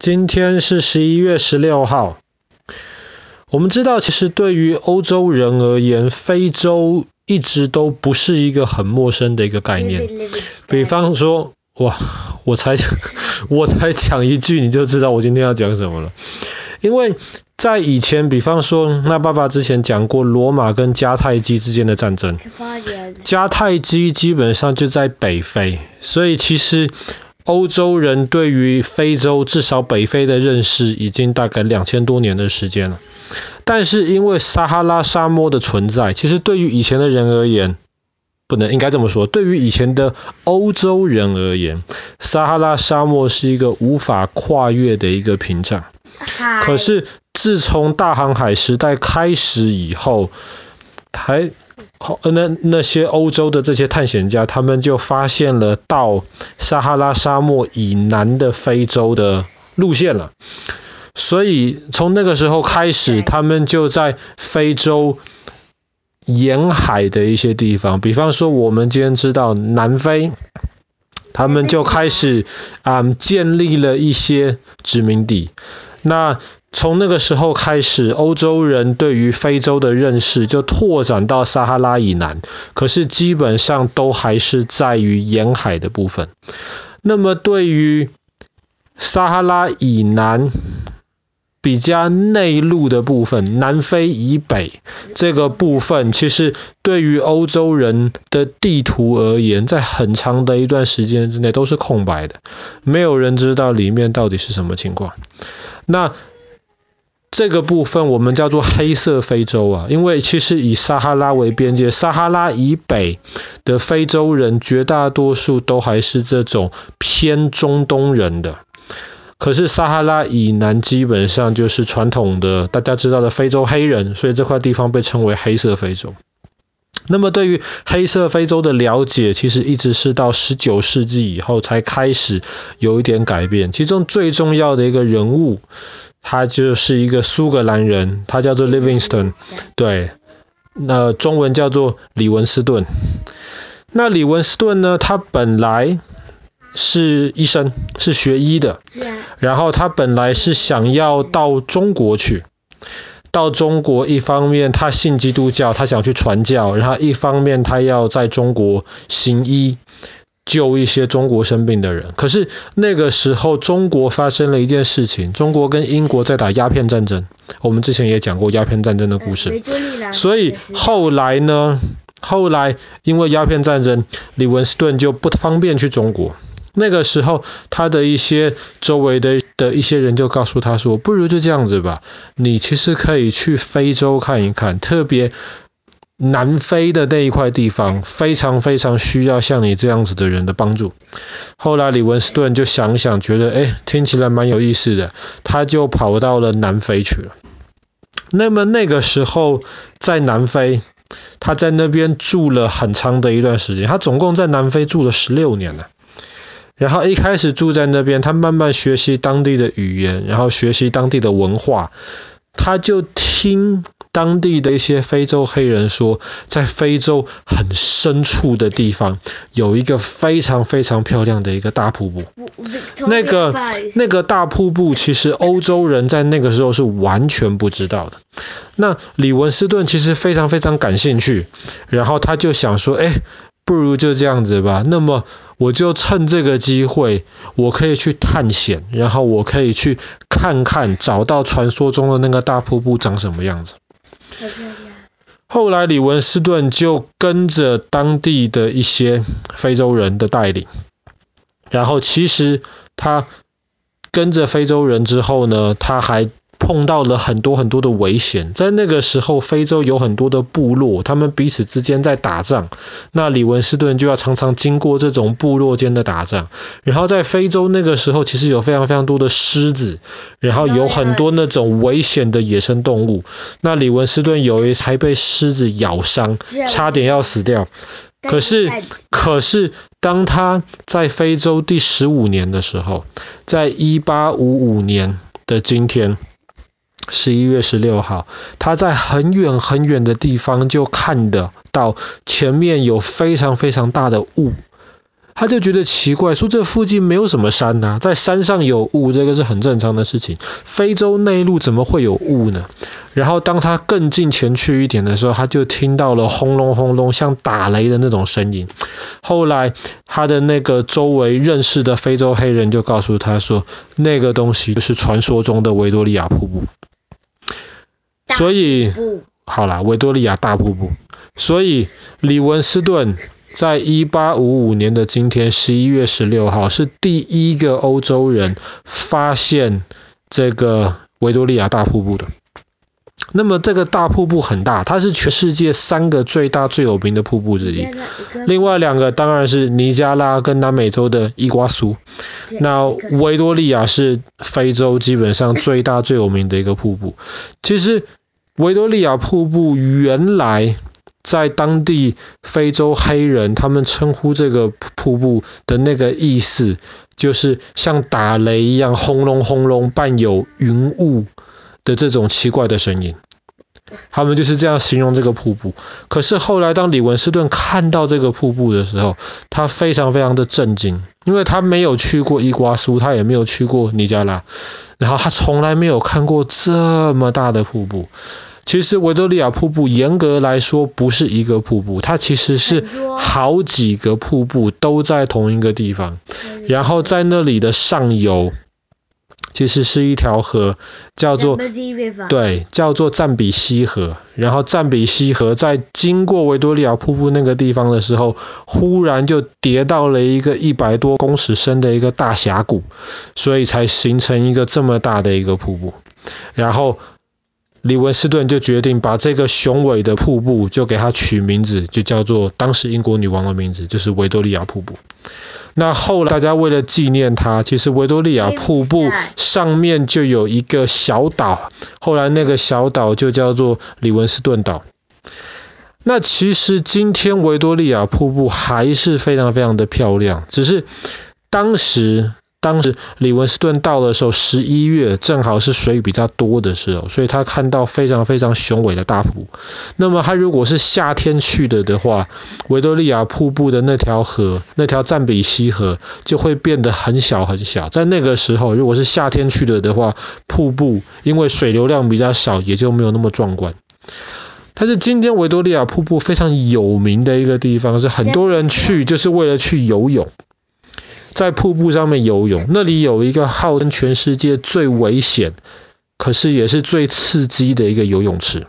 今天是十一月十六号。我们知道，其实对于欧洲人而言，非洲一直都不是一个很陌生的一个概念。比方说，哇，我才我才讲一句，你就知道我今天要讲什么了。因为在以前，比方说，那爸爸之前讲过罗马跟迦太基之间的战争，迦太基基本上就在北非，所以其实欧洲人对于非洲，至少北非的认识，已经大概两千多年的时间了。但是因为撒哈拉沙漠的存在，其实对于以前的人而言，不能应该这么说，对于以前的欧洲人而言，撒哈拉沙漠是一个无法跨越的一个屏障。可是自从大航海时代开始以后，还那那些欧洲的这些探险家，他们就发现了到撒哈拉沙漠以南的非洲的路线了。所以从那个时候开始，他们就在非洲沿海的一些地方，比方说我们今天知道南非，他们就开始啊、嗯、建立了一些殖民地。那从那个时候开始，欧洲人对于非洲的认识就拓展到撒哈拉以南，可是基本上都还是在于沿海的部分。那么对于撒哈拉以南，比较内陆的部分，南非以北这个部分，其实对于欧洲人的地图而言，在很长的一段时间之内都是空白的，没有人知道里面到底是什么情况。那这个部分我们叫做黑色非洲啊，因为其实以撒哈拉为边界，撒哈拉以北的非洲人绝大多数都还是这种偏中东人的。可是撒哈拉以南基本上就是传统的大家知道的非洲黑人，所以这块地方被称为黑色非洲。那么对于黑色非洲的了解，其实一直是到十九世纪以后才开始有一点改变。其中最重要的一个人物，他就是一个苏格兰人，他叫做 Livingstone，对，那中文叫做李文斯顿。那李文斯顿呢，他本来是医生，是学医的。然后他本来是想要到中国去，到中国一方面他信基督教，他想去传教，然后一方面他要在中国行医，救一些中国生病的人。可是那个时候中国发生了一件事情，中国跟英国在打鸦片战争，我们之前也讲过鸦片战争的故事。所以后来呢，后来因为鸦片战争，李文斯顿就不方便去中国。那个时候，他的一些周围的的一些人就告诉他说：“不如就这样子吧，你其实可以去非洲看一看，特别南非的那一块地方，非常非常需要像你这样子的人的帮助。”后来李文斯顿就想想，觉得哎，听起来蛮有意思的，他就跑到了南非去了。那么那个时候在南非，他在那边住了很长的一段时间，他总共在南非住了十六年了。然后一开始住在那边，他慢慢学习当地的语言，然后学习当地的文化。他就听当地的一些非洲黑人说，在非洲很深处的地方，有一个非常非常漂亮的一个大瀑布。那个那个大瀑布，其实欧洲人在那个时候是完全不知道的。那李文斯顿其实非常非常感兴趣，然后他就想说，哎。不如就这样子吧。那么我就趁这个机会，我可以去探险，然后我可以去看看，找到传说中的那个大瀑布长什么样子。后来李文斯顿就跟着当地的一些非洲人的带领，然后其实他跟着非洲人之后呢，他还。碰到了很多很多的危险，在那个时候，非洲有很多的部落，他们彼此之间在打仗。那李文斯顿就要常常经过这种部落间的打仗。然后在非洲那个时候，其实有非常非常多的狮子，然后有很多那种危险的野生动物。那李文斯顿有一次还被狮子咬伤，差点要死掉。可是，可是当他在非洲第十五年的时候，在一八五五年的今天。十一月十六号，他在很远很远的地方就看得到前面有非常非常大的雾，他就觉得奇怪，说这附近没有什么山呐、在山上有雾，这个是很正常的事情。非洲内陆怎么会有雾呢？然后当他更近前去一点的时候，他就听到了轰隆轰隆像打雷的那种声音。后来他的那个周围认识的非洲黑人就告诉他说，那个东西就是传说中的维多利亚瀑布。所以，好啦，维多利亚大瀑布。所以李文斯顿。在一八五五年的今天，十一月十六号，是第一个欧洲人发现这个维多利亚大瀑布的。那么这个大瀑布很大，它是全世界三个最大最有名的瀑布之一。另外两个当然是尼加拉跟南美洲的伊瓜苏。那维多利亚是非洲基本上最大最有名的一个瀑布。其实维多利亚瀑布原来。在当地非洲黑人，他们称呼这个瀑布的那个意思，就是像打雷一样轰隆轰隆，伴有云雾的这种奇怪的声音。他们就是这样形容这个瀑布。可是后来，当李文斯顿看到这个瀑布的时候，他非常非常的震惊，因为他没有去过伊瓜苏，他也没有去过尼加拉，然后他从来没有看过这么大的瀑布。其实维多利亚瀑布严格来说不是一个瀑布，它其实是好几个瀑布都在同一个地方，然后在那里的上游其实是一条河，叫做对，叫做赞比西河。然后赞比西河在经过维多利亚瀑布那个地方的时候，忽然就跌到了一个一百多公尺深的一个大峡谷，所以才形成一个这么大的一个瀑布。然后。李文斯顿就决定把这个雄伟的瀑布就给它取名字，就叫做当时英国女王的名字，就是维多利亚瀑布。那后来大家为了纪念它，其实维多利亚瀑布上面就有一个小岛，后来那个小岛就叫做李文斯顿岛。那其实今天维多利亚瀑布还是非常非常的漂亮，只是当时。当时李文斯顿到的时候，十一月正好是水比较多的时候，所以他看到非常非常雄伟的大瀑布。那么他如果是夏天去的的话，维多利亚瀑布的那条河，那条赞比西河就会变得很小很小。在那个时候，如果是夏天去的的话，瀑布因为水流量比较少，也就没有那么壮观。但是今天维多利亚瀑布非常有名的一个地方，是很多人去就是为了去游泳。在瀑布上面游泳，那里有一个号称全世界最危险，可是也是最刺激的一个游泳池。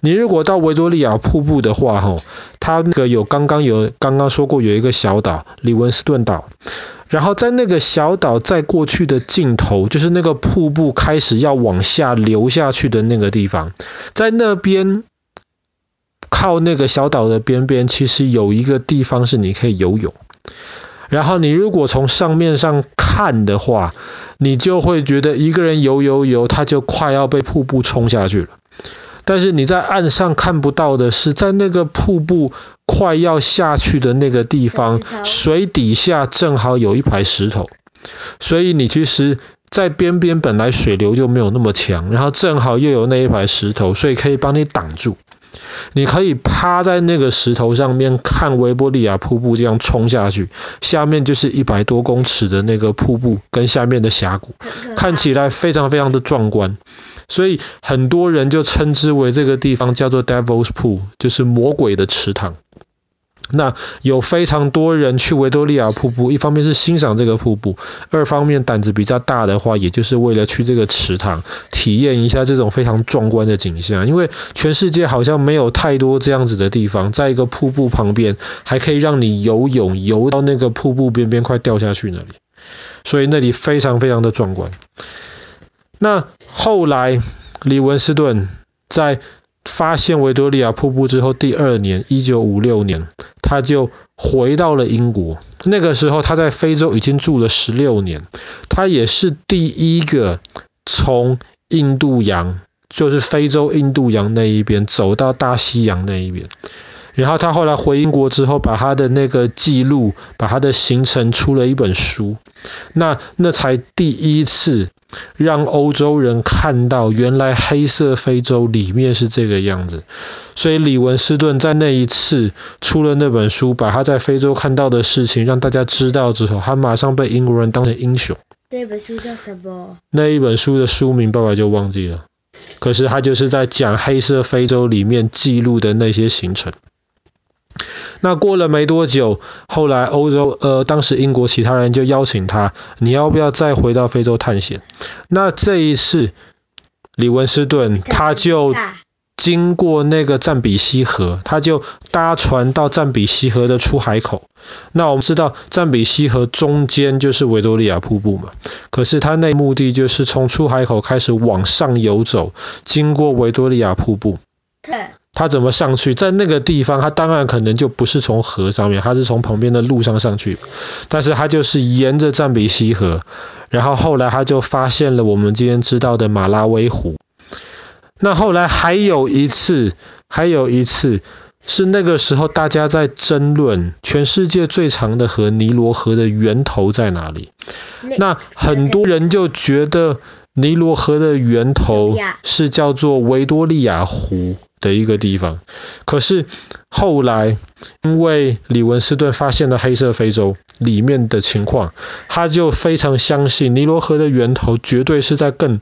你如果到维多利亚瀑布的话，吼，它那个有刚刚有刚刚说过有一个小岛，李文斯顿岛，然后在那个小岛在过去的尽头，就是那个瀑布开始要往下流下去的那个地方，在那边靠那个小岛的边边，其实有一个地方是你可以游泳。然后你如果从上面上看的话，你就会觉得一个人游游游，他就快要被瀑布冲下去了。但是你在岸上看不到的是，在那个瀑布快要下去的那个地方，水底下正好有一排石头，所以你其实，在边边本来水流就没有那么强，然后正好又有那一排石头，所以可以帮你挡住。你可以趴在那个石头上面看维多利亚瀑布这样冲下去，下面就是一百多公尺的那个瀑布跟下面的峡谷，看起来非常非常的壮观，所以很多人就称之为这个地方叫做 Devil's Pool，就是魔鬼的池塘。那有非常多人去维多利亚瀑布，一方面是欣赏这个瀑布，二方面胆子比较大的话，也就是为了去这个池塘体验一下这种非常壮观的景象。因为全世界好像没有太多这样子的地方，在一个瀑布旁边还可以让你游泳，游到那个瀑布边边快掉下去那里，所以那里非常非常的壮观。那后来李文斯顿在发现维多利亚瀑布之后，第二年，一九五六年，他就回到了英国。那个时候，他在非洲已经住了十六年。他也是第一个从印度洋，就是非洲印度洋那一边走到大西洋那一边。然后他后来回英国之后，把他的那个记录，把他的行程出了一本书。那那才第一次让欧洲人看到，原来黑色非洲里面是这个样子。所以李文斯顿在那一次出了那本书，把他在非洲看到的事情让大家知道之后，他马上被英国人当成英雄。那本书叫什么？那一本书的书名，爸爸就忘记了。可是他就是在讲黑色非洲里面记录的那些行程。那过了没多久，后来欧洲呃，当时英国其他人就邀请他，你要不要再回到非洲探险？那这一次，李文斯顿他就经过那个赞比西河，他就搭船到赞比西河的出海口。那我们知道赞比西河中间就是维多利亚瀑布嘛，可是他那目的就是从出海口开始往上游走，经过维多利亚瀑布。对。他怎么上去？在那个地方，他当然可能就不是从河上面，他是从旁边的路上上去。但是他就是沿着赞比西河，然后后来他就发现了我们今天知道的马拉维湖。那后来还有一次，还有一次是那个时候大家在争论全世界最长的河尼罗河的源头在哪里。那很多人就觉得尼罗河的源头是叫做维多利亚湖。的一个地方，可是后来因为李文斯顿发现了黑色非洲里面的情况，他就非常相信尼罗河的源头绝对是在更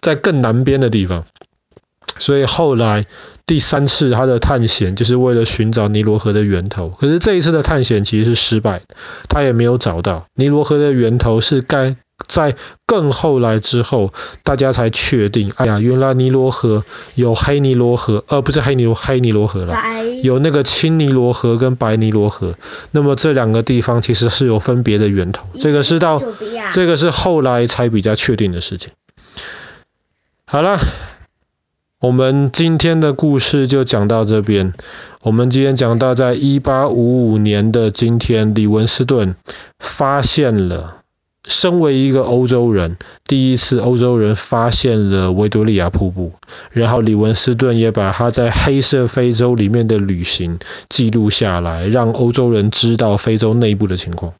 在更南边的地方，所以后来第三次他的探险就是为了寻找尼罗河的源头，可是这一次的探险其实是失败，他也没有找到。尼罗河的源头是该。在更后来之后，大家才确定，哎呀，原来尼罗河有黑尼罗河，而、呃、不是黑尼罗黑尼罗河了，有那个青尼罗河跟白尼罗河。那么这两个地方其实是有分别的源头，这个是到这个是后来才比较确定的事情。好了，我们今天的故事就讲到这边。我们今天讲到，在一八五五年的今天，李文斯顿发现了。身为一个欧洲人，第一次欧洲人发现了维多利亚瀑布，然后李文斯顿也把他在黑色非洲里面的旅行记录下来，让欧洲人知道非洲内部的情况。